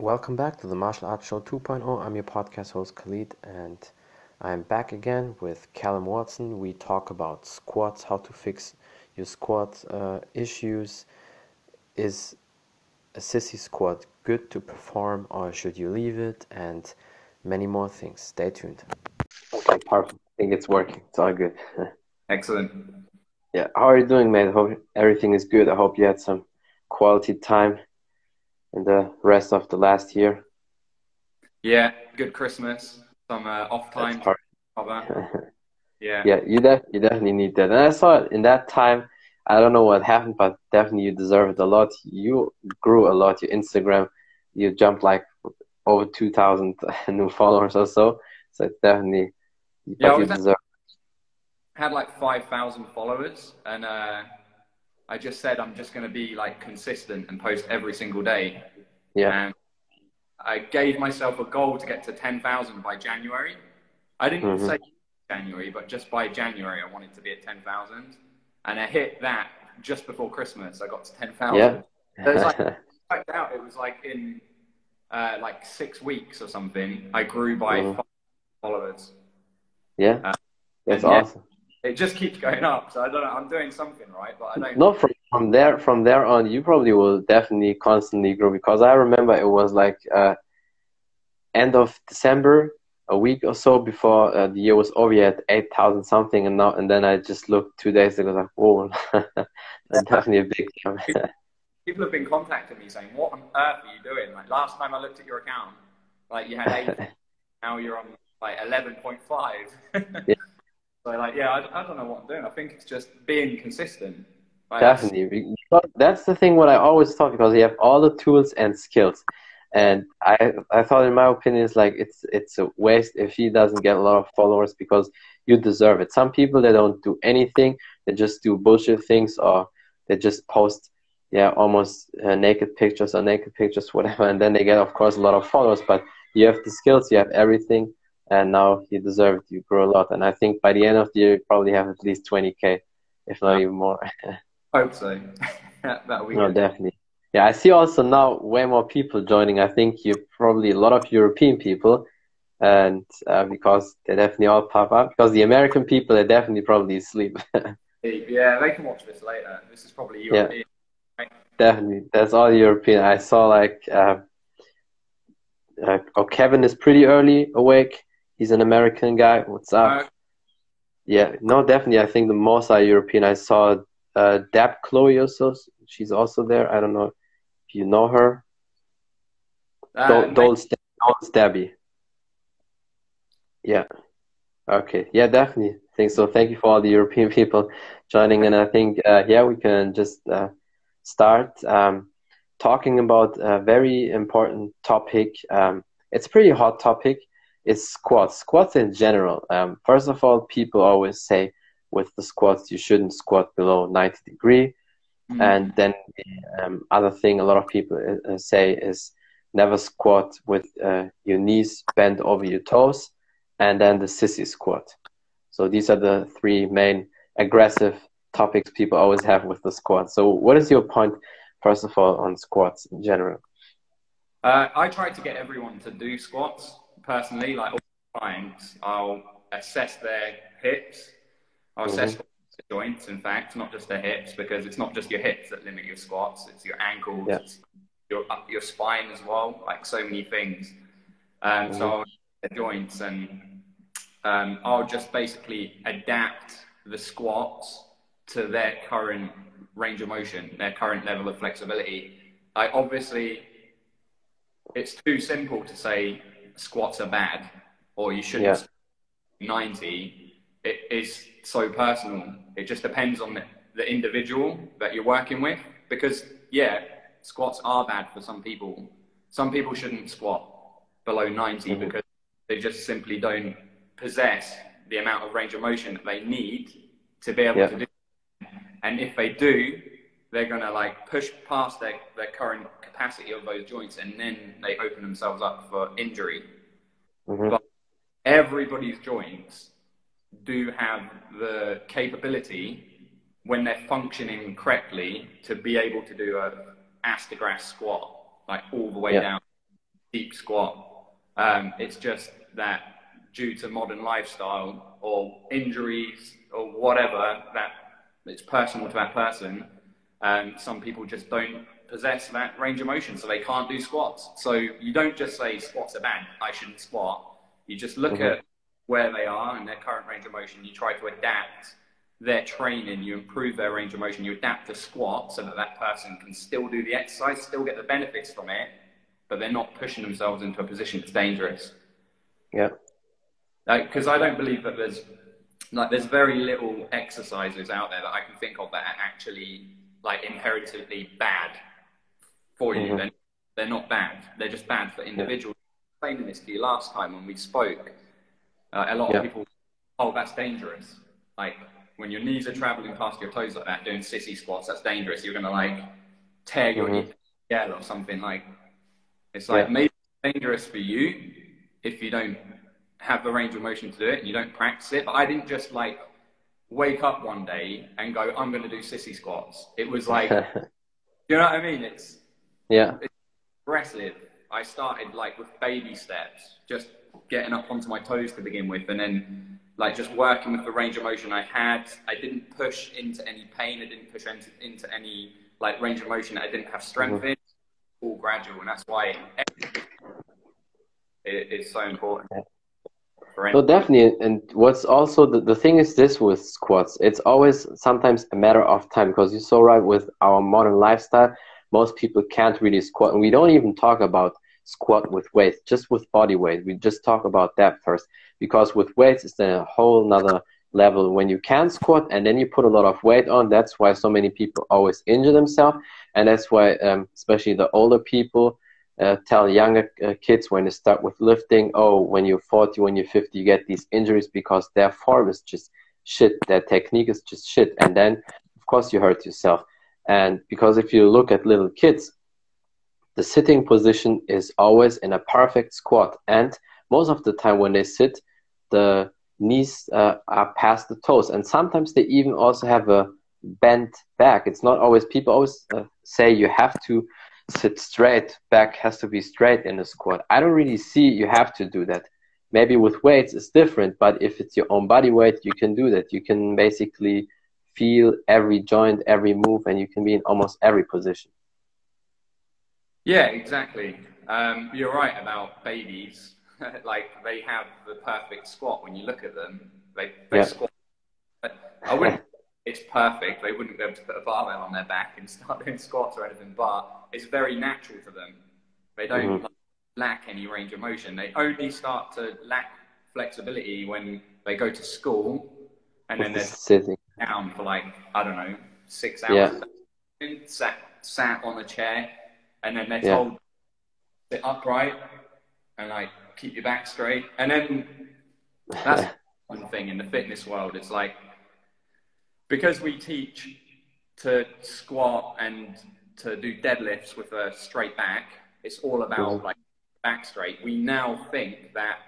Welcome back to the Martial Arts Show 2.0. I'm your podcast host Khalid, and I'm back again with Calum Watson. We talk about squats, how to fix your squat uh, issues. Is a sissy squat good to perform, or should you leave it? And many more things. Stay tuned. Okay, perfect. I think it's working. It's all good. Excellent. Yeah, how are you doing, mate? I hope everything is good. I hope you had some quality time in the rest of the last year? Yeah, good Christmas, some uh, off time. yeah. Yeah, you def- you definitely need that. And I saw it in that time. I don't know what happened, but definitely you deserve it a lot. You grew a lot. Your Instagram, you jumped like over two thousand new followers or so. So it's definitely yeah, you deserve. Had like five thousand followers, and uh, I just said I'm just going to be like consistent and post every single day. Yeah. And I gave myself a goal to get to 10,000 by January. I didn't mm-hmm. say January, but just by January, I wanted to be at 10,000. And I hit that just before Christmas. I got to 10,000. Yeah. so it was like, out. It was like in uh, like six weeks or something, I grew by mm-hmm. followers. Yeah. Uh, That's awesome it just keeps going up. So I don't know. I'm doing something right, but I don't. No, from, from there from there on, you probably will definitely constantly grow because I remember it was like uh, end of December, a week or so before uh, the year was over. You had eight thousand something, and now and then I just looked two days ago, like, whoa, that's definitely a big jump. People have been contacting me saying, "What on earth are you doing?" Like last time I looked at your account, like you had eight, now you're on like eleven point five. yeah. So like, yeah, I, I don't know what I'm doing. I think it's just being consistent. Like, Definitely. That's the thing what I always thought because you have all the tools and skills. And I I thought in my opinion it's like it's it's a waste if he doesn't get a lot of followers because you deserve it. Some people they don't do anything, they just do bullshit things or they just post yeah, almost uh, naked pictures or naked pictures, whatever, and then they get, of course, a lot of followers. But you have the skills, you have everything, and now he deserved to grow a lot. And I think by the end of the year, you probably have at least 20k, if not even more. I hope so. That'll be no, good. definitely. Yeah, I see also now way more people joining. I think you probably a lot of European people, and uh, because they definitely all pop up. Because the American people, are definitely probably asleep. yeah, they can watch this later. This is probably European. Yeah, right? definitely. That's all European. I saw like. Uh, uh, oh, Kevin is pretty early awake. He's an American guy. What's up? Yeah, no, definitely. I think the most are European. I saw uh, Dab Chloe also. She's also there. I don't know if you know her. Uh, Dol- Stabby. Yeah. Okay. Yeah, definitely. I think so. Thank you for all the European people joining, and I think uh, yeah, we can just uh, start um, talking about a very important topic. Um, it's a pretty hot topic is squats. Squats in general. Um, first of all, people always say with the squats you shouldn't squat below 90 degree. Mm. And then the um, other thing a lot of people uh, say is never squat with uh, your knees bent over your toes, and then the sissy squat. So these are the three main aggressive topics people always have with the squat. So what is your point, first of all, on squats in general? Uh, I try to get everyone to do squats personally, like all clients, I'll assess their hips. I'll mm-hmm. assess the joints, in fact, not just their hips, because it's not just your hips that limit your squats. It's your ankles, yeah. it's your your spine as well. Like so many things. Um, mm-hmm. So I'll the joints, and um, I'll just basically adapt the squats to their current range of motion, their current level of flexibility. I obviously, it's too simple to say squats are bad or you shouldn't yeah. 90 it is so personal it just depends on the, the individual that you're working with because yeah squats are bad for some people some people shouldn't squat below 90 mm-hmm. because they just simply don't possess the amount of range of motion that they need to be able yeah. to do and if they do they're going to like push past their, their current capacity of those joints and then they open themselves up for injury. Mm-hmm. But everybody's joints do have the capability when they're functioning correctly to be able to do a ass to grass squat, like all the way yeah. down. deep squat. Um, it's just that due to modern lifestyle or injuries or whatever that it's personal to that person. Um, some people just don't possess that range of motion, so they can't do squats. So you don't just say squats are bad, I shouldn't squat. You just look mm-hmm. at where they are and their current range of motion. You try to adapt their training, you improve their range of motion, you adapt the squat so that that person can still do the exercise, still get the benefits from it, but they're not pushing themselves into a position that's dangerous. Yeah. Because like, I don't believe that there's like there's very little exercises out there that I can think of that are actually like inherently bad for you. Mm-hmm. They're, they're not bad. They're just bad for individuals. Yeah. Explaining this to you last time when we spoke, uh, a lot yeah. of people, oh, that's dangerous. Like when your knees are traveling past your toes like that, doing sissy squats, that's dangerous. You're gonna like tear your mm-hmm. knee or something. Like it's like yeah. maybe dangerous for you if you don't have the range of motion to do it and you don't practice it. But I didn't just like wake up one day and go, I'm going to do sissy squats. It was like, you know what I mean? It's yeah, it's aggressive. I started like with baby steps, just getting up onto my toes to begin with, and then like just working with the range of motion I had. I didn't push into any pain. I didn't push into, into any like range of motion I didn't have strength mm-hmm. in. All gradual, and that's why it, it's so important. No, definitely. And what's also the, the thing is this with squats, it's always sometimes a matter of time because you're so right with our modern lifestyle. Most people can't really squat. And we don't even talk about squat with weight, just with body weight. We just talk about that first because with weights, it's a whole nother level. When you can squat and then you put a lot of weight on, that's why so many people always injure themselves. And that's why, um, especially the older people, uh, tell younger uh, kids when they start with lifting, oh, when you're 40, when you're 50, you get these injuries because their form is just shit, their technique is just shit. And then, of course, you hurt yourself. And because if you look at little kids, the sitting position is always in a perfect squat. And most of the time when they sit, the knees uh, are past the toes. And sometimes they even also have a bent back. It's not always, people always uh, say you have to sit straight, back has to be straight in a squat. I don't really see you have to do that. Maybe with weights it's different, but if it's your own body weight, you can do that. You can basically feel every joint, every move, and you can be in almost every position. Yeah, exactly. Um, you're right about babies. like they have the perfect squat when you look at them. They, they yeah. squat. I wouldn't it's perfect. They wouldn't be able to put a barbell on their back and start doing squats or anything, but it's very natural to them. They don't mm-hmm. lack any range of motion. They only start to lack flexibility when they go to school and then they're sitting down for like, I don't know, six hours, yeah. sat, sat on a chair, and then they're told yeah. sit upright and like keep your back straight. And then that's one thing in the fitness world. It's like, because we teach to squat and to do deadlifts with a straight back, it's all about like back straight. We now think that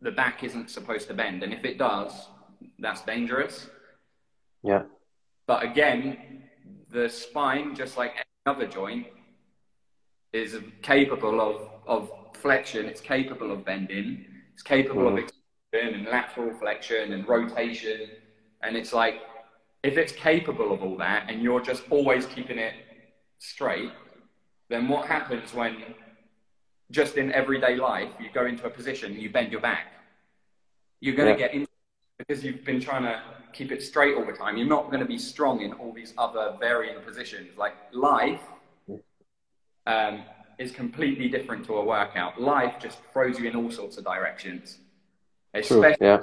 the back isn't supposed to bend, and if it does, that's dangerous. Yeah. But again, the spine, just like any other joint, is capable of, of flexion. It's capable of bending. It's capable mm. of extension and lateral flexion and rotation. And it's like if it's capable of all that and you're just always keeping it straight, then what happens when just in everyday life you go into a position and you bend your back? You're going to yeah. get in because you've been trying to keep it straight all the time. You're not going to be strong in all these other varying positions. Like life um, is completely different to a workout. Life just throws you in all sorts of directions, especially, True, yeah.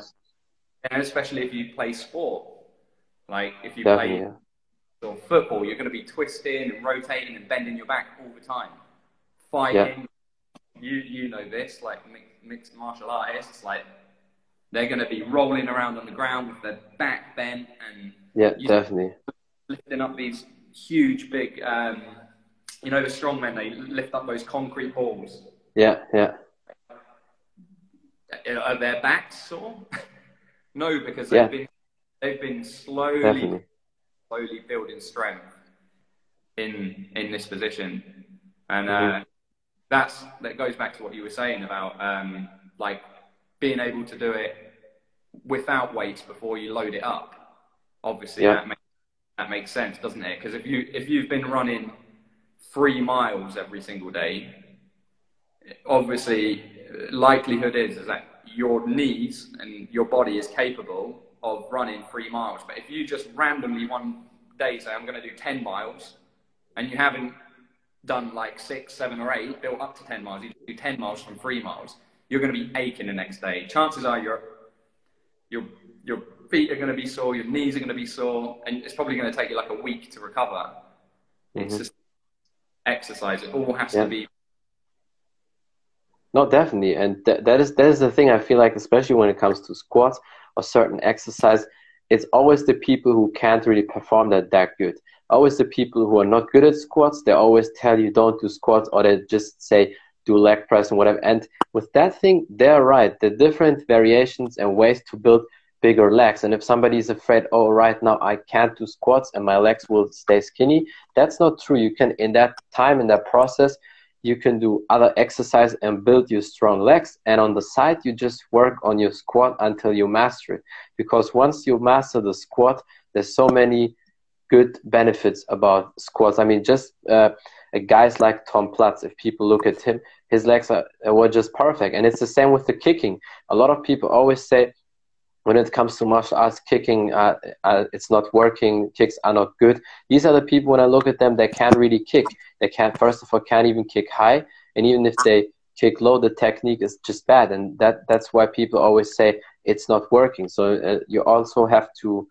and especially if you play sport like if you Definitely, play football, you're going to be twisting and rotating and bending your back all the time. Fighting, yeah. you you know this, like mixed martial artists, like they're going to be rolling around on the ground with their back bent and yeah, definitely lifting up these huge big. Um, you know the strongmen they lift up those concrete balls. Yeah, yeah. Are their backs sore? no, because they've yeah. been they've been slowly, Definitely. slowly building strength in in this position, and uh, mm-hmm. that's that goes back to what you were saying about um, like being able to do it without weights before you load it up. Obviously, yeah. that makes that makes sense, doesn't it? Because if you if you've been running three miles every single day, obviously likelihood is is that your knees and your body is capable of running three miles. But if you just randomly one day say I'm going to do ten miles, and you haven't done like six, seven, or eight, built up to ten miles, you do ten miles from three miles, you're going to be aching the next day. Chances are your your your feet are going to be sore, your knees are going to be sore, and it's probably going to take you like a week to recover. Mm-hmm. It's just exercise. It all has yeah. to be. No, definitely, and th- that is that is the thing. I feel like, especially when it comes to squats or certain exercise, it's always the people who can't really perform that that good. Always the people who are not good at squats. They always tell you don't do squats, or they just say do leg press and whatever. And with that thing, they're right. The different variations and ways to build bigger legs. And if somebody is afraid, oh, right now I can't do squats and my legs will stay skinny, that's not true. You can, in that time, in that process, you can do other exercise and build your strong legs. And on the side, you just work on your squat until you master it. Because once you master the squat, there's so many good benefits about squats. I mean, just uh, guys like Tom Platz, if people look at him, his legs are, were just perfect. And it's the same with the kicking. A lot of people always say, when it comes to martial arts, kicking, uh, uh, it's not working, kicks are not good. These are the people, when I look at them, they can't really kick. They can't, first of all, can't even kick high. And even if they kick low, the technique is just bad. And that, that's why people always say it's not working. So uh, you also have to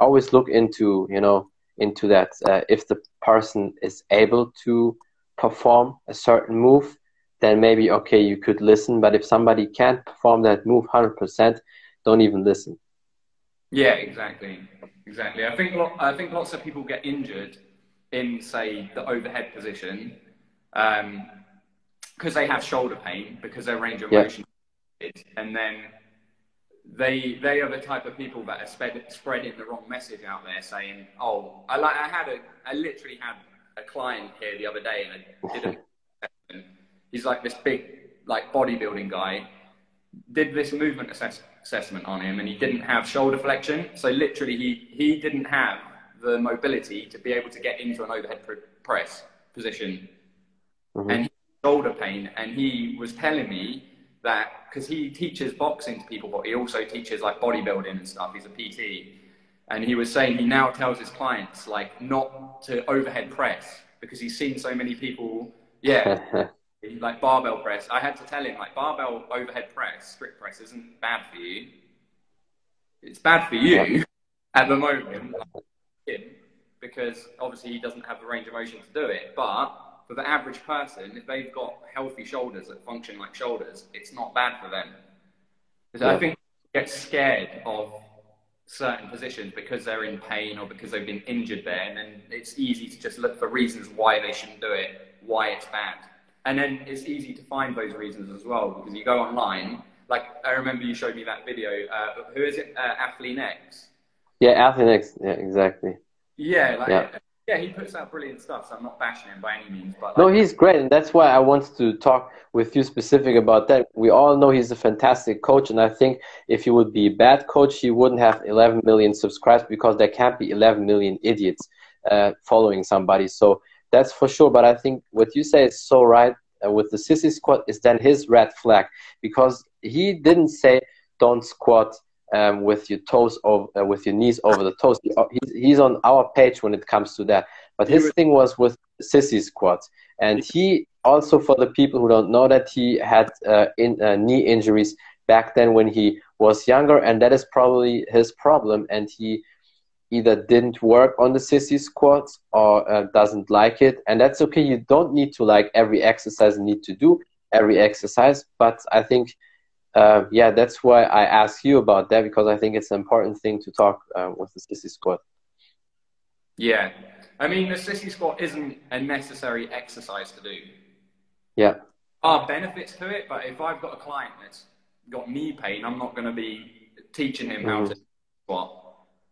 always look into, you know, into that. Uh, if the person is able to perform a certain move, then maybe, okay, you could listen. But if somebody can't perform that move 100%, don't even listen. Yeah, exactly, exactly. I think I think lots of people get injured in say the overhead position because um, they have shoulder pain because their range of motion, yeah. and then they they are the type of people that are spread, spreading the wrong message out there, saying, "Oh, I like I had a I literally had a client here the other day, and I did a, he's like this big like bodybuilding guy, did this movement assess, assessment on him and he didn't have shoulder flexion. So literally he, he didn't have the mobility to be able to get into an overhead press position. Mm-hmm. And he shoulder pain. And he was telling me that because he teaches boxing to people, but he also teaches like bodybuilding and stuff. He's a PT. And he was saying he now tells his clients like not to overhead press because he's seen so many people, yeah, like barbell press, I had to tell him like barbell overhead press, strict press isn't bad for you. It's bad for you at the moment, because obviously he doesn't have the range of motion to do it. But for the average person, if they've got healthy shoulders that function like shoulders, it's not bad for them. Because yeah. I think get scared of certain positions because they're in pain or because they've been injured there, and then it's easy to just look for reasons why they shouldn't do it, why it's bad. And then it's easy to find those reasons as well because you go online. Like I remember you showed me that video. Uh, who is it? Uh, Athlean-X. Yeah, Athlean-X. Yeah, exactly. Yeah, like, yeah. yeah. he puts out brilliant stuff. So I'm not bashing him by any means, but like, no, he's great, and that's why I wanted to talk with you specific about that. We all know he's a fantastic coach, and I think if he would be a bad coach, he wouldn't have 11 million subscribers because there can't be 11 million idiots uh, following somebody. So that's for sure. But I think what you say is so right uh, with the sissy squat is then his red flag because he didn't say don't squat um, with your toes over, uh, with your knees over the toes. He, uh, he's, on our page when it comes to that. But his thing was with sissy squats, and he also for the people who don't know that he had uh, in, uh, knee injuries back then when he was younger, and that is probably his problem. And he either didn't work on the sissy squats or uh, doesn't like it. And that's okay. You don't need to like every exercise you need to do every exercise. But i think uh, yeah that's why i ask you about that because i think it's an important thing to talk uh, with the sissy squat. Yeah. I mean the sissy squat isn't a necessary exercise to do. Yeah. Are benefits to it but if i've got a client that's got knee pain i'm not going to be teaching him mm-hmm. how to squat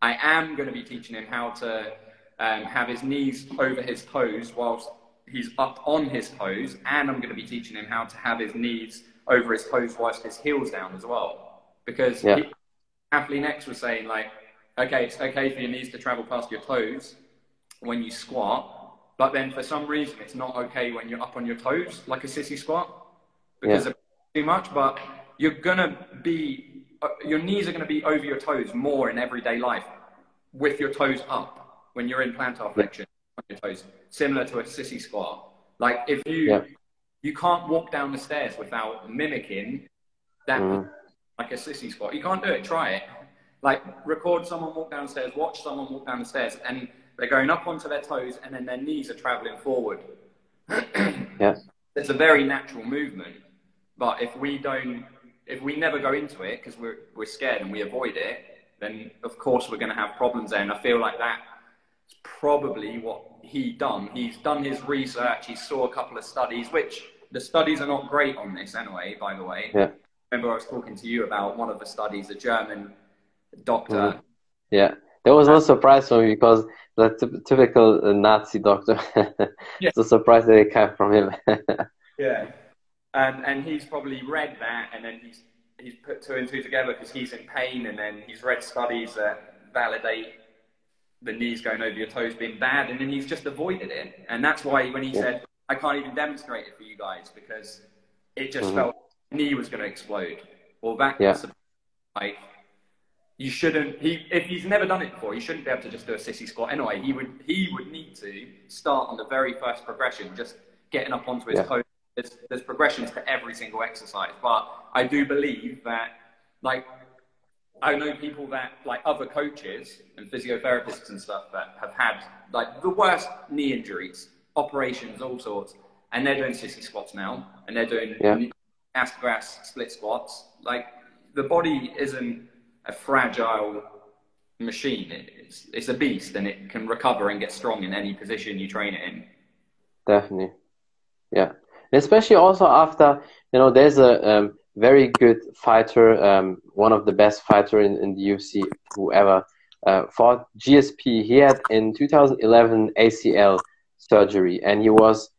I am going to be teaching him how to um, have his knees over his toes whilst he's up on his toes, and I'm going to be teaching him how to have his knees over his toes whilst his heels down as well. Because yeah. Athlean-X was saying like, okay, it's okay for your knees to travel past your toes when you squat, but then for some reason it's not okay when you're up on your toes like a sissy squat because yeah. of too much. But you're gonna be, your knees are gonna be over your toes more in everyday life with your toes up when you're in plantar flexion on your toes, similar to a sissy squat. Like if you yeah. you can't walk down the stairs without mimicking that mm. like a sissy squat. You can't do it. Try it. Like record someone walk downstairs, watch someone walk down the stairs, and they're going up onto their toes, and then their knees are traveling forward. yeah, it's a very natural movement. But if we don't, if we never go into it because we're we're scared and we avoid it, then of course we're going to have problems there. And I feel like that's probably what he done. He's done his research. He saw a couple of studies, which the studies are not great on this anyway. By the way, yeah. remember I was talking to you about one of the studies, a German doctor. Mm-hmm. Yeah, that was no surprise for me because the t- typical Nazi doctor. yeah. it's a surprise that it came from him. yeah, and and he's probably read that, and then he's he's put two and two together because he's in pain, and then he's read studies that validate the knees going over your toes being bad, and then he's just avoided it. And that's why when he yeah. said, "I can't even demonstrate it for you guys because it just mm-hmm. felt knee was going to explode," well, that yeah. like you shouldn't. He if he's never done it before, he shouldn't be able to just do a sissy squat anyway. He would he would need to start on the very first progression, just getting up onto his yeah. toes there's, there's progressions to every single exercise. But I do believe that, like, I know people that, like other coaches and physiotherapists and stuff that have had, like, the worst knee injuries, operations, all sorts, and they're doing sissy squats now, and they're doing yeah. ass grass split squats. Like, the body isn't a fragile machine. It's, it's a beast, and it can recover and get strong in any position you train it in. Definitely. Yeah especially also after you know there's a um, very good fighter, um, one of the best fighter in, in the UFC whoever uh, fought GSP. He had in 2011 ACL surgery, and he was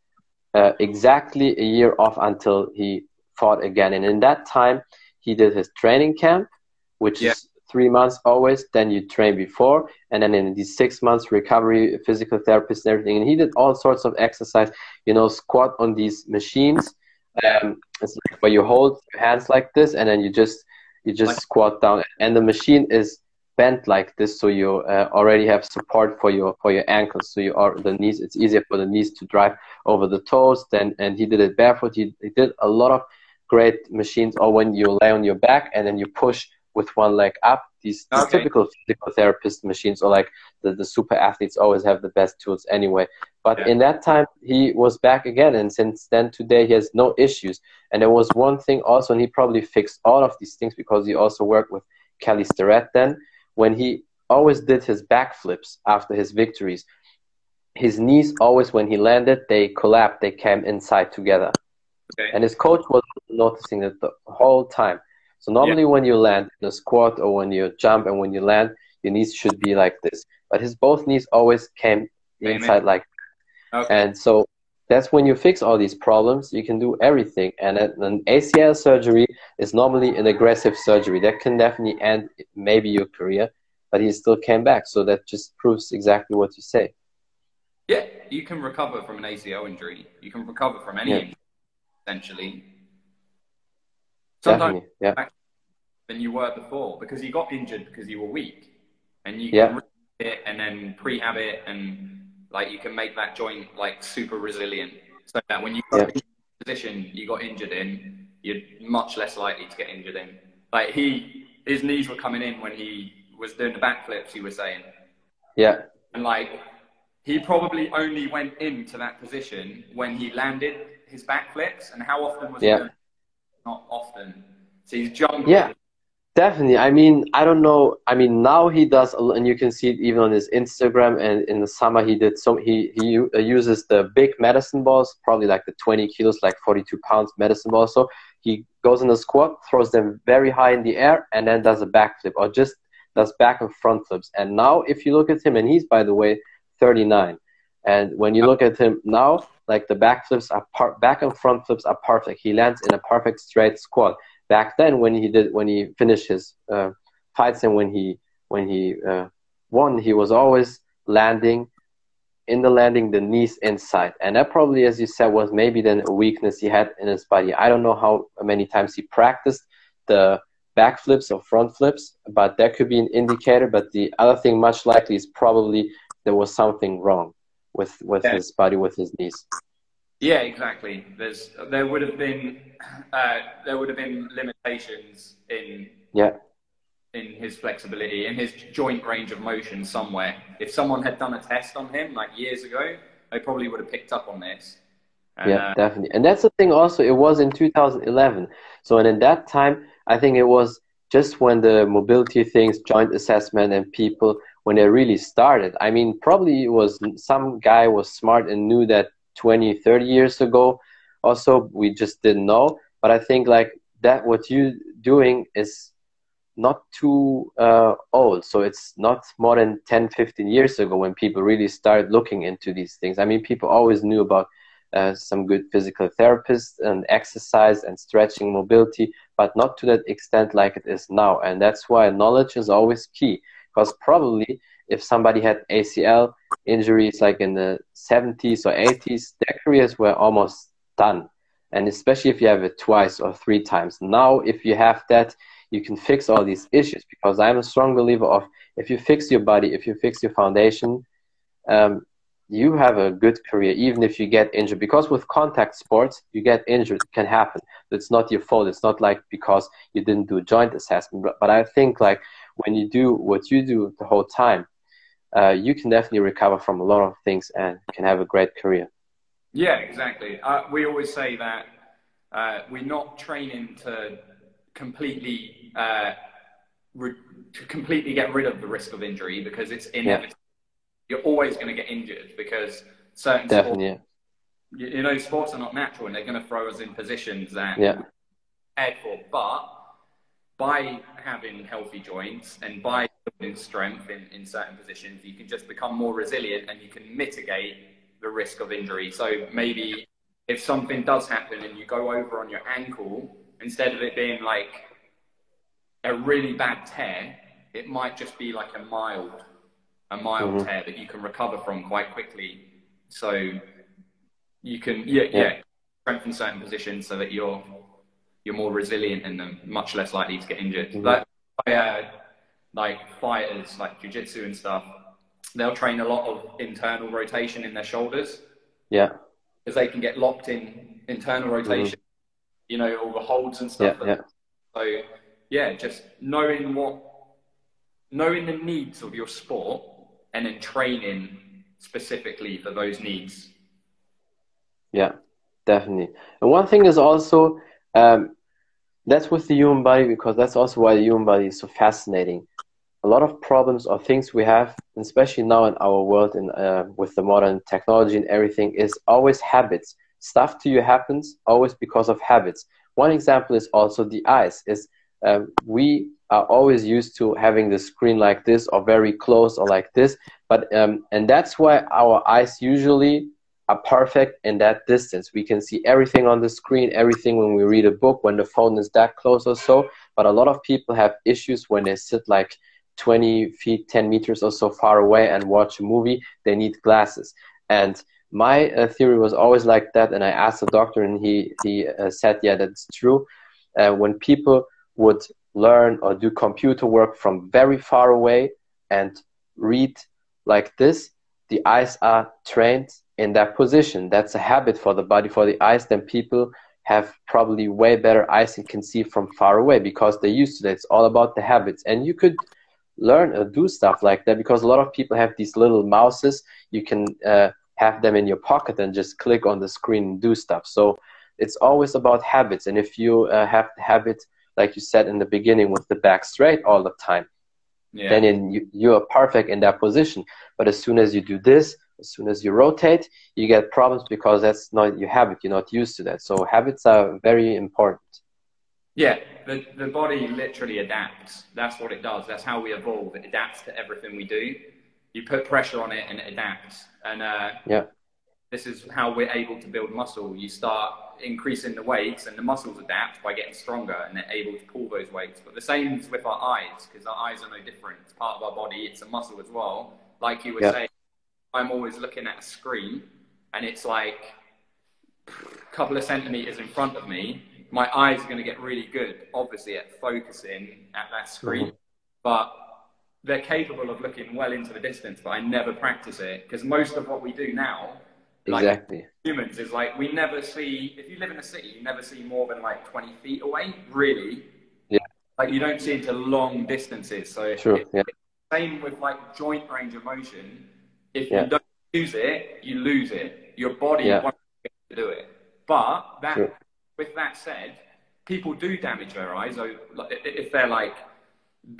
uh, exactly a year off until he fought again. And in that time, he did his training camp, which yeah. is three months always. Then you train before, and then in these six months recovery, physical therapist and everything. And he did all sorts of exercise, you know, squat on these machines. Um, like where you hold your hands like this, and then you just you just squat down, and the machine is bent like this, so you uh, already have support for your for your ankles. So you are the knees. It's easier for the knees to drive over the toes. Then and he did it barefoot. He, he did a lot of great machines. Or when you lay on your back and then you push with one leg up. These, these okay. typical physical therapist machines or like the, the super athletes always have the best tools anyway. But yeah. in that time, he was back again. And since then, today, he has no issues. And there was one thing also, and he probably fixed all of these things because he also worked with Kelly Starrett then, when he always did his backflips after his victories. His knees always, when he landed, they collapsed, they came inside together. Okay. And his coach was noticing it the whole time. So normally yeah. when you land in a squat or when you jump and when you land, your knees should be like this. But his both knees always came Amen. inside like okay. And so that's when you fix all these problems. You can do everything. And an ACL surgery is normally an aggressive surgery that can definitely end maybe your career, but he still came back. So that just proves exactly what you say. Yeah, you can recover from an ACL injury. You can recover from any yeah. injury, essentially. Sometimes yeah. than you were before because you got injured because you were weak, and you yeah. can it and then prehab it and like you can make that joint like super resilient so that when you got yeah. position you got injured in, you're much less likely to get injured in. Like he, his knees were coming in when he was doing the backflips. He was saying, yeah, and like he probably only went into that position when he landed his backflips. And how often was yeah. Not often. So he's jumping. Yeah, definitely. I mean, I don't know. I mean, now he does, and you can see it even on his Instagram. And in the summer, he did so. He he uh, uses the big medicine balls, probably like the 20 kilos, like 42 pounds medicine balls. So he goes in the squat, throws them very high in the air, and then does a backflip or just does back and front flips. And now, if you look at him, and he's by the way 39 And when you look at him now, like the back flips are par- back and front flips are perfect. He lands in a perfect straight squat. Back then, when he did when he finished his uh, fights and when he when he uh, won, he was always landing in the landing the knees inside, and that probably, as you said, was maybe then a weakness he had in his body. I don't know how many times he practiced the back flips or front flips, but that could be an indicator. But the other thing, much likely, is probably there was something wrong with with yeah. his body with his knees. Yeah, exactly. There's there would have been uh, there would have been limitations in yeah in his flexibility in his joint range of motion somewhere. If someone had done a test on him like years ago, they probably would have picked up on this. And, yeah, uh, definitely. And that's the thing. Also, it was in 2011. So, and in that time, I think it was just when the mobility things, joint assessment, and people when they really started. I mean, probably it was some guy was smart and knew that 20, 30 years ago. Also, we just didn't know. But I think like that, what you doing is not too uh, old. So it's not more than 10, 15 years ago when people really started looking into these things. I mean, people always knew about uh, some good physical therapists and exercise and stretching mobility, but not to that extent like it is now. And that's why knowledge is always key because probably if somebody had ACL injuries like in the 70s or 80s, their careers were almost done. And especially if you have it twice or three times. Now, if you have that, you can fix all these issues. Because I'm a strong believer of if you fix your body, if you fix your foundation, um, you have a good career even if you get injured. Because with contact sports you get injured it can happen. It's not your fault. It's not like because you didn't do joint assessment. But, but i think like when you do what you do the whole time, uh, you can definitely recover from a lot of things and can have a great career. Yeah, exactly. Uh, we always say that uh, we're not training to completely uh, re- to completely get rid of the risk of injury because it's inevitable. Yeah. You're always going to get injured because certain definitely. Sports, you, you know, sports are not natural and they're going to throw us in positions that yeah. we're prepared for. But by having healthy joints and by building strength in, in certain positions, you can just become more resilient and you can mitigate the risk of injury. So maybe if something does happen and you go over on your ankle, instead of it being like a really bad tear, it might just be like a mild, a mild mm-hmm. tear that you can recover from quite quickly. So you can, yeah, yeah, yeah strengthen certain positions so that you're you're more resilient in them, much less likely to get injured. Mm-hmm. Like, uh, like fighters, like jiu-jitsu and stuff, they'll train a lot of internal rotation in their shoulders. Yeah. Because they can get locked in internal rotation, mm-hmm. you know, all the holds and stuff. Yeah, yeah. So, yeah, just knowing what, knowing the needs of your sport and then training specifically for those needs. Yeah, definitely. And one thing is also, um, that's with the human body because that's also why the human body is so fascinating. A lot of problems or things we have, especially now in our world and uh, with the modern technology and everything, is always habits. Stuff to you happens always because of habits. One example is also the eyes. Is um, we are always used to having the screen like this or very close or like this, but um, and that's why our eyes usually are perfect in that distance. We can see everything on the screen, everything when we read a book, when the phone is that close or so. But a lot of people have issues when they sit like 20 feet, 10 meters or so far away and watch a movie. They need glasses. And my uh, theory was always like that. And I asked the doctor, and he, he uh, said, yeah, that's true. Uh, when people would learn or do computer work from very far away and read like this, the eyes are trained in that position. That's a habit for the body, for the eyes. Then people have probably way better eyes and can see from far away because they're used to it. It's all about the habits. And you could learn or do stuff like that because a lot of people have these little mouses. You can uh, have them in your pocket and just click on the screen and do stuff. So it's always about habits. And if you uh, have the habit, like you said in the beginning, with the back straight all the time, yeah. then in, you, you are perfect in that position. But as soon as you do this, as soon as you rotate, you get problems because that's not your habit. You're not used to that. So habits are very important. Yeah, the, the body literally adapts. That's what it does. That's how we evolve. It adapts to everything we do. You put pressure on it and it adapts. and uh, yeah, this is how we're able to build muscle. You start increasing the weights, and the muscles adapt by getting stronger, and they're able to pull those weights. But the same is with our eyes, because our eyes are no different. It's part of our body. It's a muscle as well. Like you were Yeah. saying, I'm always looking at a screen, and it's like a couple of centimeters in front of me. My eyes are going to get really good, obviously, at focusing at that screen, mm-hmm. but they're capable of looking well into the distance. But I never practice it because most of what we do now like- exactly. humans is like we never see if you live in a city you never see more than like 20 feet away really Yeah. like you don't see into long distances so True. it's Yeah, same with like joint range of motion if Yeah. you don't use it you lose it your body Yeah. wants to do it but that with that said people do damage their eyes so if they're like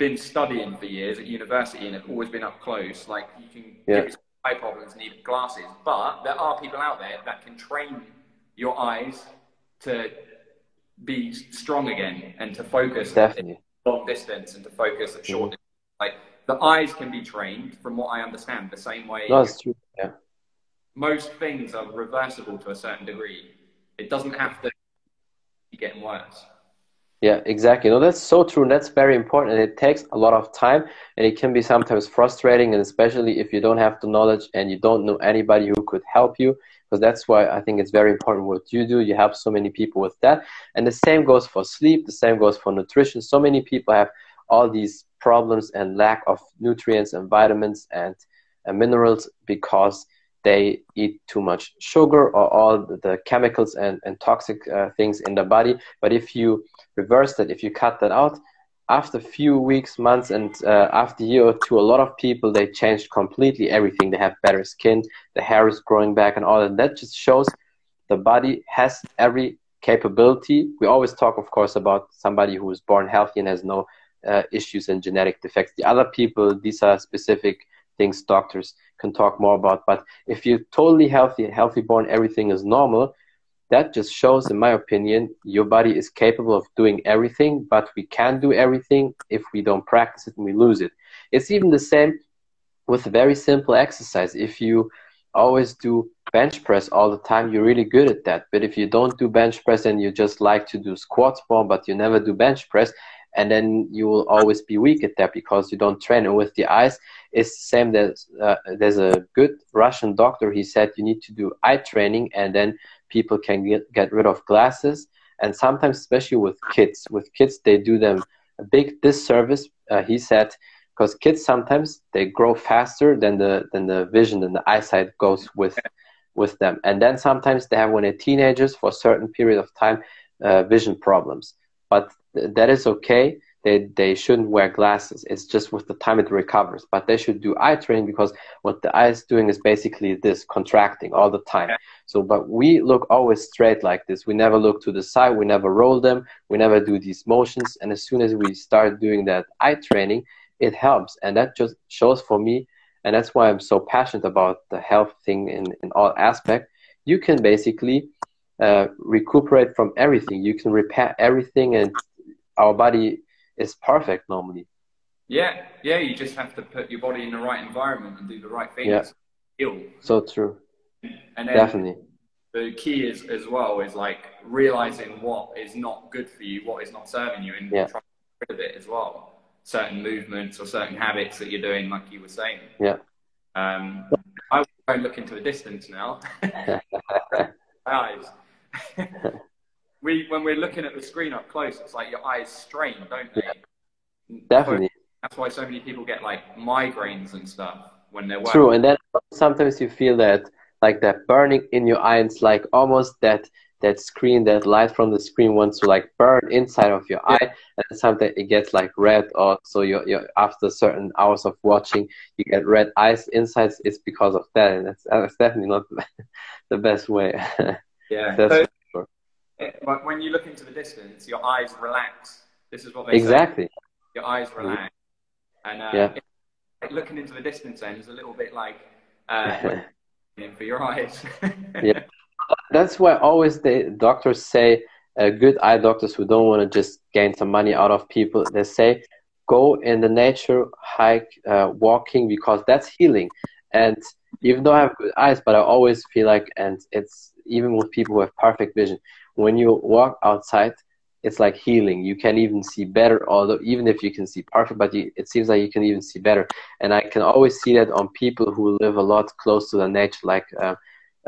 been studying for years at university and have always been up close like you can Yeah. yourself eye problems and need glasses but there are people out there that can train your eyes to be strong again and to focus definitely. long distance and to focus at short distance. Like the eyes can be trained, from what I understand, the same way it's true. Yeah. most things are reversible to a certain degree. It doesn't have to be getting worse. Yeah, exactly. No, that's so true. And that's very important. And it takes a lot of time and it can be sometimes frustrating. And especially if you don't have the knowledge and you don't know anybody who could help you. Because that's why I think it's very important what you do. You help so many people with that. And the same goes for sleep. The same goes for nutrition. So many people have all these problems and lack of nutrients and vitamins and, and minerals because they eat too much sugar or all the, chemicals and, and toxic uh, things in the body. But if you reverse that, if you cut that out, after a few weeks, months, and uh, after a year or two, a lot of people they changed completely everything. They have better skin, the hair is growing back, and all that. That just shows the body has every capability. We always talk, of course, about somebody who is born healthy and has no uh, issues and genetic defects. The other people, these are specific things doctors can talk more about. But if you're totally healthy, healthy born, everything is normal, that just shows, in my opinion, your body is capable of doing everything, but we can't do everything if we don't practice it and we lose it. It's even the same with a very simple exercise. If you always do bench press all the time, you're really good at that. But if you don't do bench press and you just like to do squats more, but you never do bench press, and then you will always be weak at that because you don't train. And with the eyes, it's the same. There's, uh, there's a good Russian doctor. He said you need to do eye training, and then people can get, get rid of glasses. And sometimes, especially with kids, with kids, they do them a big disservice. Uh, he said because kids sometimes they grow faster than the than the vision and the eyesight goes with with them, and then sometimes they have when they're teenagers for a certain period of time uh, vision problems. But th- that is okay. They they shouldn't wear glasses. It's just with the time it recovers. But they should do eye training because what the eye is doing is basically this contracting all the time. So, but we look always straight like this. We never look to the side. We never roll them. We never do these motions. And as soon as we start doing that eye training, it helps. And that just shows for me, and that's why I'm so passionate about the health thing in, in all aspect. You can basically uh, recuperate from everything. You can repair everything, and our body is perfect normally. Yeah, yeah. You just have to put your body in the right environment and do the right things. Yeah. Heal. So true. And Definitely. the key is as well is like realizing what is not good for you, what is not serving you, and Yeah. trying to get rid of it as well. Certain movements or certain habits that you're doing, like you were saying. Yeah. Um, I won't look into the distance now. eyes. we when we're looking at the screen up close, it's like your eyes strain, don't they? Definitely. That's why so many people get like migraines and stuff when they're working. True. And then sometimes you feel that like that burning in your eye. It's like almost that that screen, that light from the screen wants to like burn inside of your eye, and sometimes it gets like red, or so you you after certain hours of watching, you get red eyes inside. It's because of that, and that's, that's definitely not the best way. Yeah. That's So, sure. it- but when you look into the distance, your eyes relax. This is what they say. Exactly. Your eyes relax, and uh, Yeah. like looking into the distance then is a little bit like uh, for your eyes. Yeah. That's why always the doctors say, uh, good eye doctors who don't want to just gain some money out of people, they say, go in the nature, hike, uh, walking, because that's healing. And even though I have good eyes, but I always feel like, and it's even with people who have perfect vision, when you walk outside, it's like healing. You can even see better, although even if you can see perfect, but you, it seems like you can even see better. And I can always see that on people who live a lot close to the nature, like uh,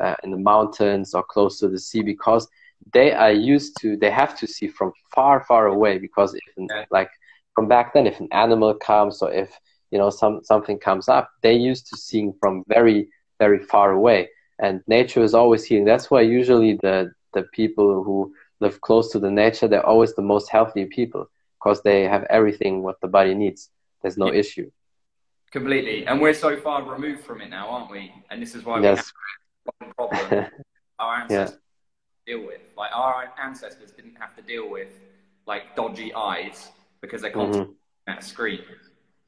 uh, in the mountains or close to the sea, because they are used to, they have to see from far, far away. Because if, yeah. like, from back then, if an animal comes or if you know some something comes up, they used to seeing from very, very far away. And nature is always healing. That's why usually the the people who live close to the nature, they're always the most healthy people because they have everything what the body needs. There's no yeah. issue. Completely. And we're so far removed from it now, aren't we? And this is why yes. we have problem our ancestors yeah. deal with. Like our ancestors didn't have to deal with like dodgy eyes because they're constantly mm-hmm. at a screen.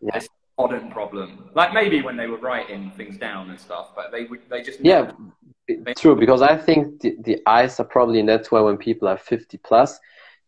Yeah. It's modern problem. Like maybe when they were writing things down and stuff, but they would they just yeah. True, because I think the, the eyes are probably, and that's why when people are 50 plus,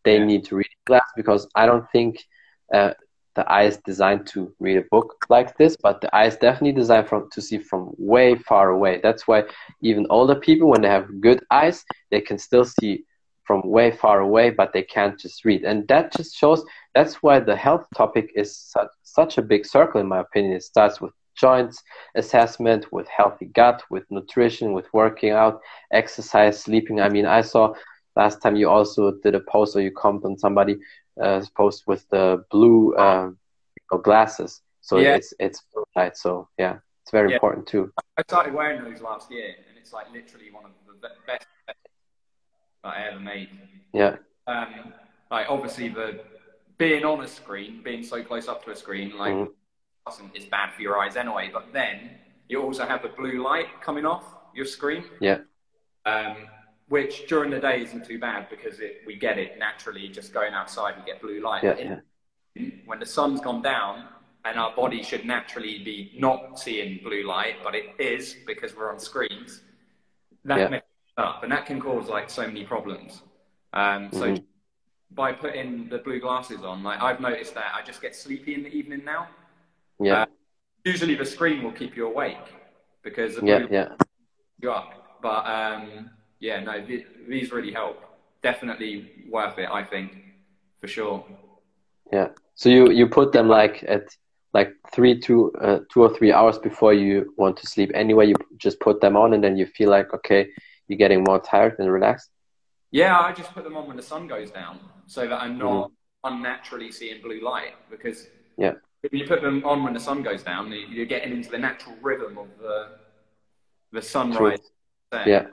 they yeah. need to read glass because I don't think uh, the eye is designed to read a book like this, but the eye is definitely designed from, to see from way far away. That's why even older people, when they have good eyes, they can still see from way far away, but they can't just read. And that just shows that's why the health topic is such, such a big circle, in my opinion. It starts with joints assessment, with healthy gut, with nutrition, with working out, exercise, sleeping. I mean, I saw last time you also did a post or you comment on somebody uh, post with the blue uh, glasses. So yeah. it's it's light. So yeah, it's very yeah. important too. I started wearing those last year, and it's like literally one of the best that I ever made. Yeah. Um, like obviously the being on a screen, being so close up to a screen, like. Mm-hmm is bad for your eyes anyway. But then you also have the blue light coming off your screen. Yeah. Um, which during the day isn't too bad because it, we get it naturally just going outside, we get blue light. Yeah, yeah. When the sun's gone down and our body should naturally be not seeing blue light, but it is because we're on screens, that yeah. messes up and that can cause like so many problems. Um, so mm-hmm. By putting the blue glasses on, like I've noticed that I just get sleepy in the evening now. Yeah. Uh, usually the screen will keep you awake because yeah, yeah. you up. But um, yeah, no, these really help. Definitely worth it, I think, for sure. Yeah. So you you put them like at like three two uh, two or three hours before you want to sleep. Anyway, you just put them on, and then you feel like okay, you're getting more tired and relaxed. Yeah, I just put them on when the sun goes down, so that I'm not mm-hmm. unnaturally seeing blue light because yeah if you put them on when the sun goes down, you're getting into the natural rhythm of the the sunrise. Yeah,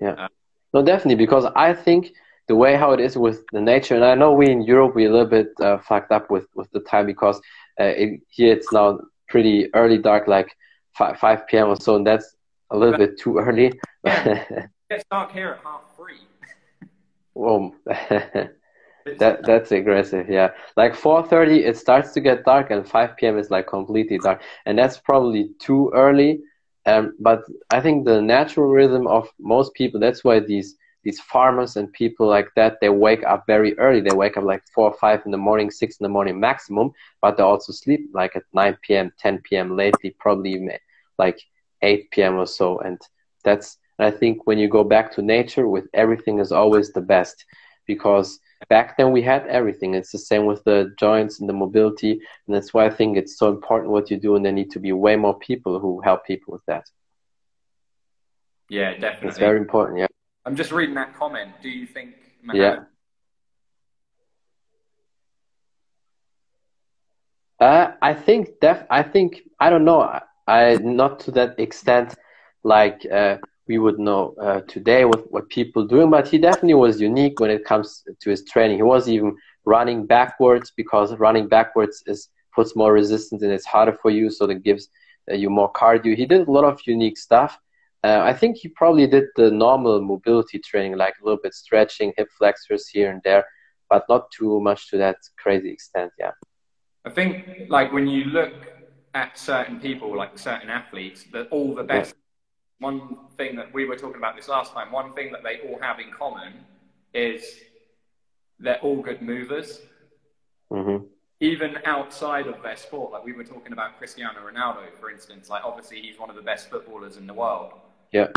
yeah. Uh, no, definitely because I think the way how it is with the nature, and I know we in Europe we're a little bit uh, fucked up with with the time because uh, it, here it's now pretty early dark, like 5, 5 p.m. or so, and that's a little bit too early. Yeah, it's dark here at half three. Whoa. that that's aggressive yeah. Like 4.30 it starts to get dark and 5 p.m is like completely dark. And that's probably too early. Um, but i think the natural rhythm of most people that's why these these farmers and people like that they wake up very early. They wake up like 4 or 5 in the morning 6 in the morning maximum but they also sleep like at 9 p.m 10 p.m lately probably like 8 p.m or so. And that's i think when you go back to nature with everything is always the best because back then we had everything. It's the same with the joints and the mobility, and that's why I think it's so important what you do, and there need to be way more people who help people with that. Yeah, definitely. It's very important. Yeah. I'm just reading that comment. Do you think? Yeah. Uh, I think def. I think I don't know. I, I not to that extent. Like uh, we would know uh, today with what people doing. But he definitely was unique when it comes to his training. He was even running backwards because running backwards is puts more resistance and it's harder for you, so that gives uh, you more cardio. He did a lot of unique stuff. Uh, I think he probably did the normal mobility training, like a little bit stretching, hip flexors here and there, but not too much to that crazy extent. Yeah. I think like when you look at certain people, like certain athletes, that all the best one thing that we were talking about this last time, one thing that they all have in common is they're all good movers. Mm-hmm. even outside of their sport, like we were talking about Cristiano Ronaldo, for instance, like obviously he's one of the best footballers in the world. Yeah.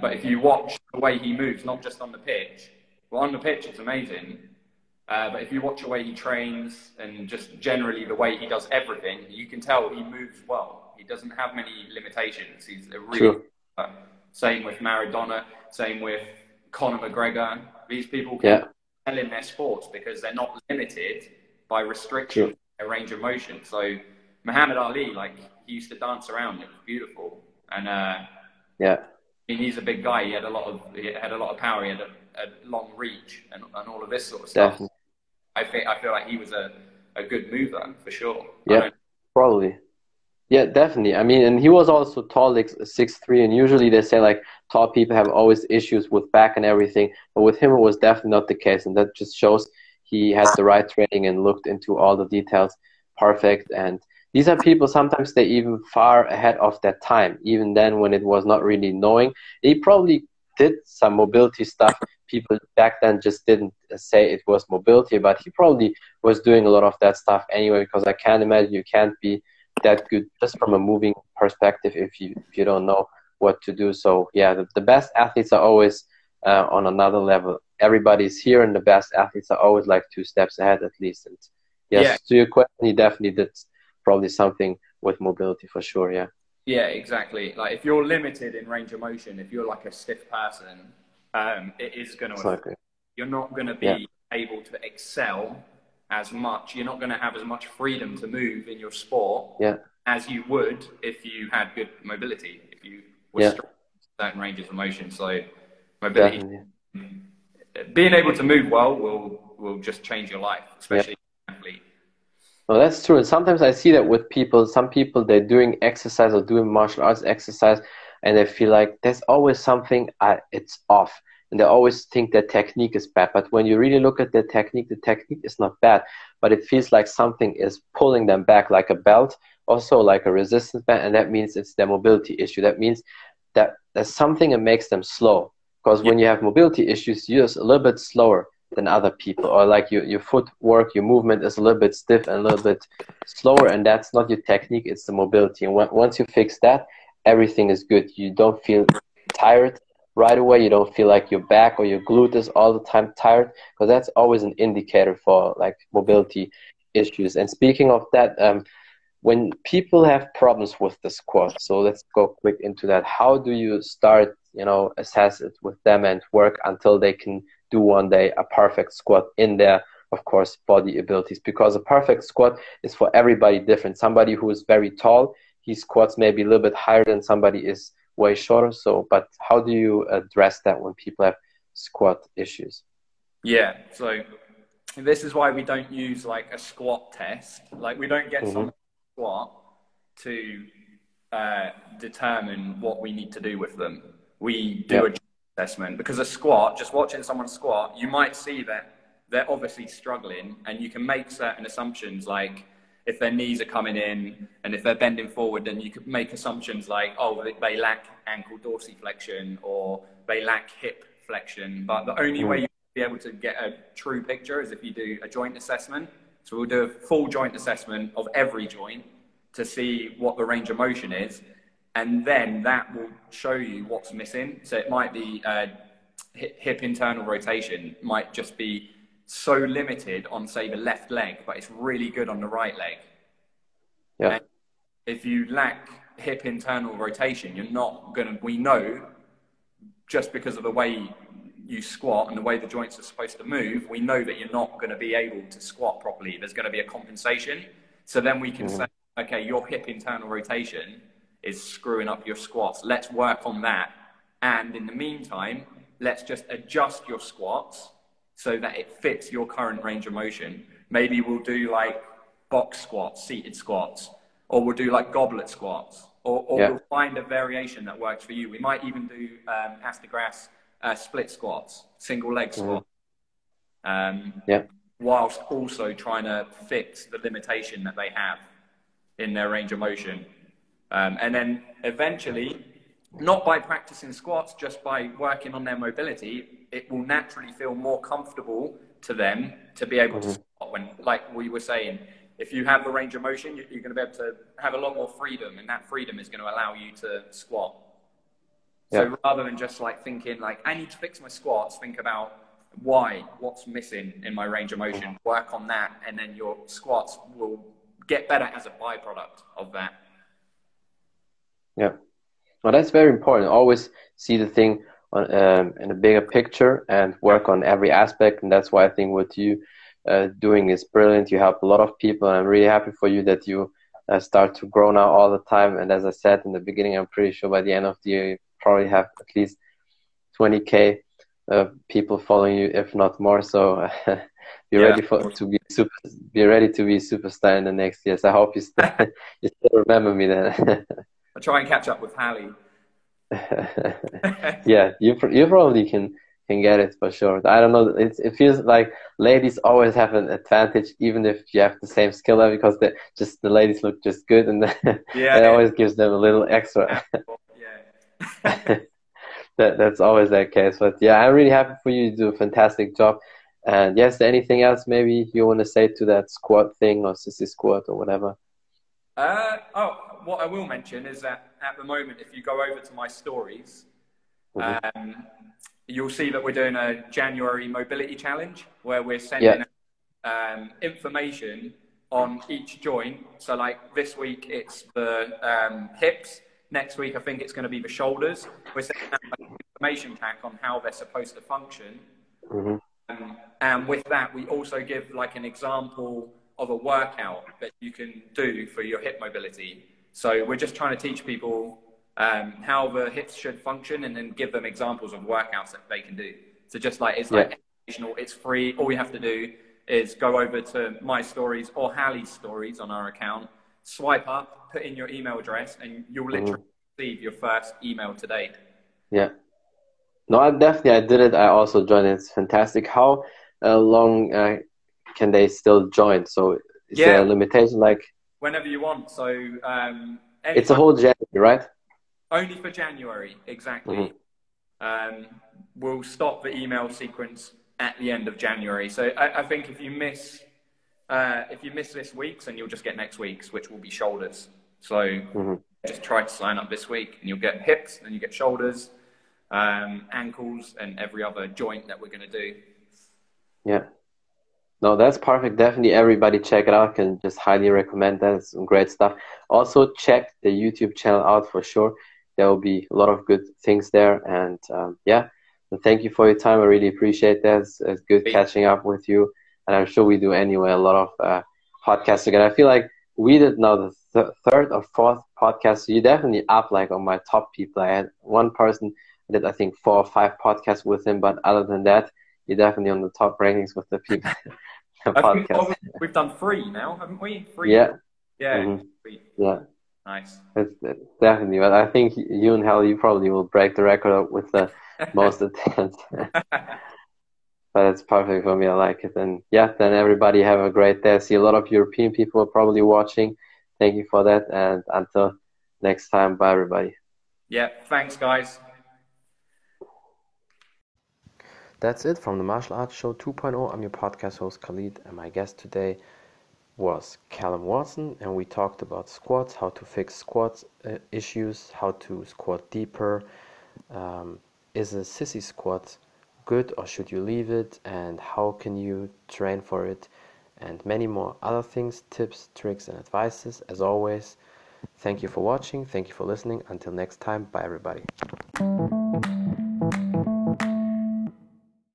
But if you watch the way he moves, not just on the pitch, well, on the pitch it's amazing. Uh, but if you watch the way he trains and just generally the way he does everything, you can tell he moves well. He doesn't have many limitations. He's a really True. Same with Maradona, same with Conor McGregor. These people can Yeah. excel in their sports because they're not limited by restriction their range of motion. So Muhammad Ali, like he used to dance around, it was beautiful. And uh, Yeah. I mean, he's a big guy. He had a lot of he had a lot of power. He had a, a long reach and, and all of this sort of stuff. Definitely. I think I feel like he was a, a good mover for sure. Yeah. Probably. Yeah, definitely. I mean, and he was also tall, like six three, and usually they say like tall people have always issues with back and everything, but with him it was definitely not the case, and that just shows he had the right training and looked into all the details perfect. And these are people sometimes they even far ahead of that time, even then when it was not really knowing. He probably did some mobility stuff. People back then just didn't say it was mobility, but he probably was doing a lot of that stuff anyway. Because I can't imagine you can't be that good just from a moving perspective if you if you don't know what to do. So yeah, the, the best athletes are always uh, on another level. Everybody's here, and the best athletes are always like two steps ahead at least. And yes, Yeah. to your question, he definitely did probably something with mobility for sure. Yeah, Yeah, exactly. Like if you're limited in range of motion, if you're like a stiff person, um, it is going to you're not going to be Yeah. able to excel as much. You're not going to have as much freedom to move in your sport Yeah. as you would if you had good mobility, if you were Yeah. strong certain ranges of motion. So mobility, Definitely. being able to move well will will just change your life, especially an athlete. No, that's true. And sometimes I see that with people. Some people they're doing exercise or doing martial arts exercise, and they feel like there's always something. Uh, it's off, and they always think their technique is bad. But when you really look at their technique, the technique is not bad, but it feels like something is pulling them back, like a belt, also like a resistance band, and that means it's their mobility issue. That means that there's something that makes them slow. Because when you have mobility issues, you're a little bit slower than other people, or like your your footwork, your movement is a little bit stiff and a little bit slower, and that's not your technique; it's the mobility. And once you fix that, everything is good. You don't feel tired right away. You don't feel like your back or your glute is all the time tired, because that's always an indicator for like mobility issues. And speaking of that, um, when people have problems with the squat, so let's go quick into that. How do you start? You know, assess it with them and work until they can do one day a perfect squat in their, of course, body abilities. Because a perfect squat is for everybody different. Somebody who is very tall, he squats maybe a little bit higher than somebody is way shorter. So, but how do you address that when people have squat issues? Yeah, so this is why we don't use like a squat test. Like we don't get Mhm. someone squat to uh, determine what we need to do with them. We do Yep. a assessment because a squat, just watching someone squat, you might see that they're obviously struggling, and you can make certain assumptions like if their knees are coming in and if they're bending forward, then you could make assumptions like, oh, they- lack ankle dorsiflexion or they lack hip flexion. But the only Mm. way you be able to get a true picture is if you do a joint assessment. So we'll do a full joint assessment of every joint to see what the range of motion is, and then that will show you what's missing. So it might be uh, hip internal rotation, might just be so limited on say the left leg, but it's really good on the right leg. Yeah. And if you lack hip internal rotation, you're not gonna. We know just because of the way you squat and the way the joints are supposed to move, we know that you're not going to be able to squat properly. There's going to be a compensation. So then we can Mhm. say, okay, your hip internal rotation is screwing up your squats. Let's work on that. And in the meantime, let's just adjust your squats so that it fits your current range of motion. Maybe we'll do like box squats, seated squats, or we'll do like goblet squats, or, or Yeah. we'll find a variation that works for you. We might even do um, Astagrass uh, split squats, single leg squats, um, Yeah. whilst also trying to fix the limitation that they have in their range of motion. Um, and then eventually, not by practicing squats, just by working on their mobility, it will naturally feel more comfortable to them to be able to mm-hmm. squat when, like we were saying, if you have the range of motion, you're going to be able to have a lot more freedom, and that freedom is going to allow you to squat. So rather than just like thinking like I need to fix my squats, think about why, what's missing in my range of motion, mm-hmm. work on that, and then your squats will get better as a byproduct of that. Yeah, well, that's very important. Always see the thing on, um, in a bigger picture and work on every aspect, and that's why I think what you uh, doing is brilliant. You help a lot of people. I'm really happy for you that you uh, start to grow now all the time. And as I said in the beginning, I'm pretty sure by the end of the year, you probably have at least 20k uh, people following you, if not more. So be yeah, ready for to be super. Be ready to be superstar in the next years. I hope you still, you still remember me then. I'll try and catch up with Hallie. yeah, you you probably can can get it for sure. I don't know. It, it feels like ladies always have an advantage, even if you have the same skill level, because the just the ladies look just good, and yeah, it always gives them a little extra. yeah. that that's always that case. But yeah, I'm really happy for you. You do a fantastic job. And yes, anything else maybe you want to say to that squat thing or sissy squat or whatever? Uh, oh, what I will mention is that at the moment, if you go over to my stories, mm-hmm. um, you'll see that we're doing a January mobility challenge where we're sending yeah. um, information on each joint. So, like this week, it's the um, hips. Next week, I think it's going to be the shoulders. We're sending an information pack on how they're supposed to function. Mm-hmm. Um, and with that, we also give like an example of a workout that you can do for your hip mobility. So we're just trying to teach people um, how the hips should function and then give them examples of workouts that they can do. So just like it's like educational, it's free. All you have to do is go over to my stories or Hallie's stories on our account, swipe up, put in your email address, and you'll mm-hmm. literally mm. receive your first email today. Yeah. No, I definitely I did it. I also joined. It's fantastic. How uh, long uh, can they still join? So is yeah. there a limitation? Like whenever you want. So um, it's a whole January, right? Only for January, exactly. Mm-hmm. Um, we'll stop the email sequence at the end of January. So I, I think if you miss uh, if you miss this week's, then you'll just get next week's, which will be shoulders. So mm-hmm. just try to sign up this week, and you'll get hips, and you get shoulders, um, ankles, and every other joint that we're going to do. Yeah. No, that's perfect. Definitely everybody check it out. Can just highly recommend that. It's some great stuff. Also check the YouTube channel out for sure there will be a lot of good things there. And um, yeah, thank you for your time. I really appreciate that. It's, it's good catching up with you. And I'm sure we do anyway a lot of uh, podcasts again. I feel like we did now the th- third or fourth podcast. So you definitely up like on my top people. I had one person I did I think four or five podcasts with him, but other than that, you're definitely on the top rankings with the people. podcast. We've done three now, haven't we? Three. Yeah. Yeah. Mm-hmm. Yeah. Nice. It's, it's definitely, but I think you and Hal, you probably will break the record with the most attempts. but it's perfect for me. I like it. And yeah, then everybody have a great day. I see a lot of European people probably watching. Thank you for that. And until next time, bye everybody. Yeah, thanks guys. That's it from the Martial Arts Show 2.0. I'm your podcast host Khalid, and my guest today was Calum Watson, and we talked about squats, how to fix squat uh, issues, how to squat deeper. Um, is a sissy squat good or should you leave it, and how can you train for it, and many more other things, tips, tricks, and advices. As always, thank you for watching, thank you for listening. Until next time, bye everybody.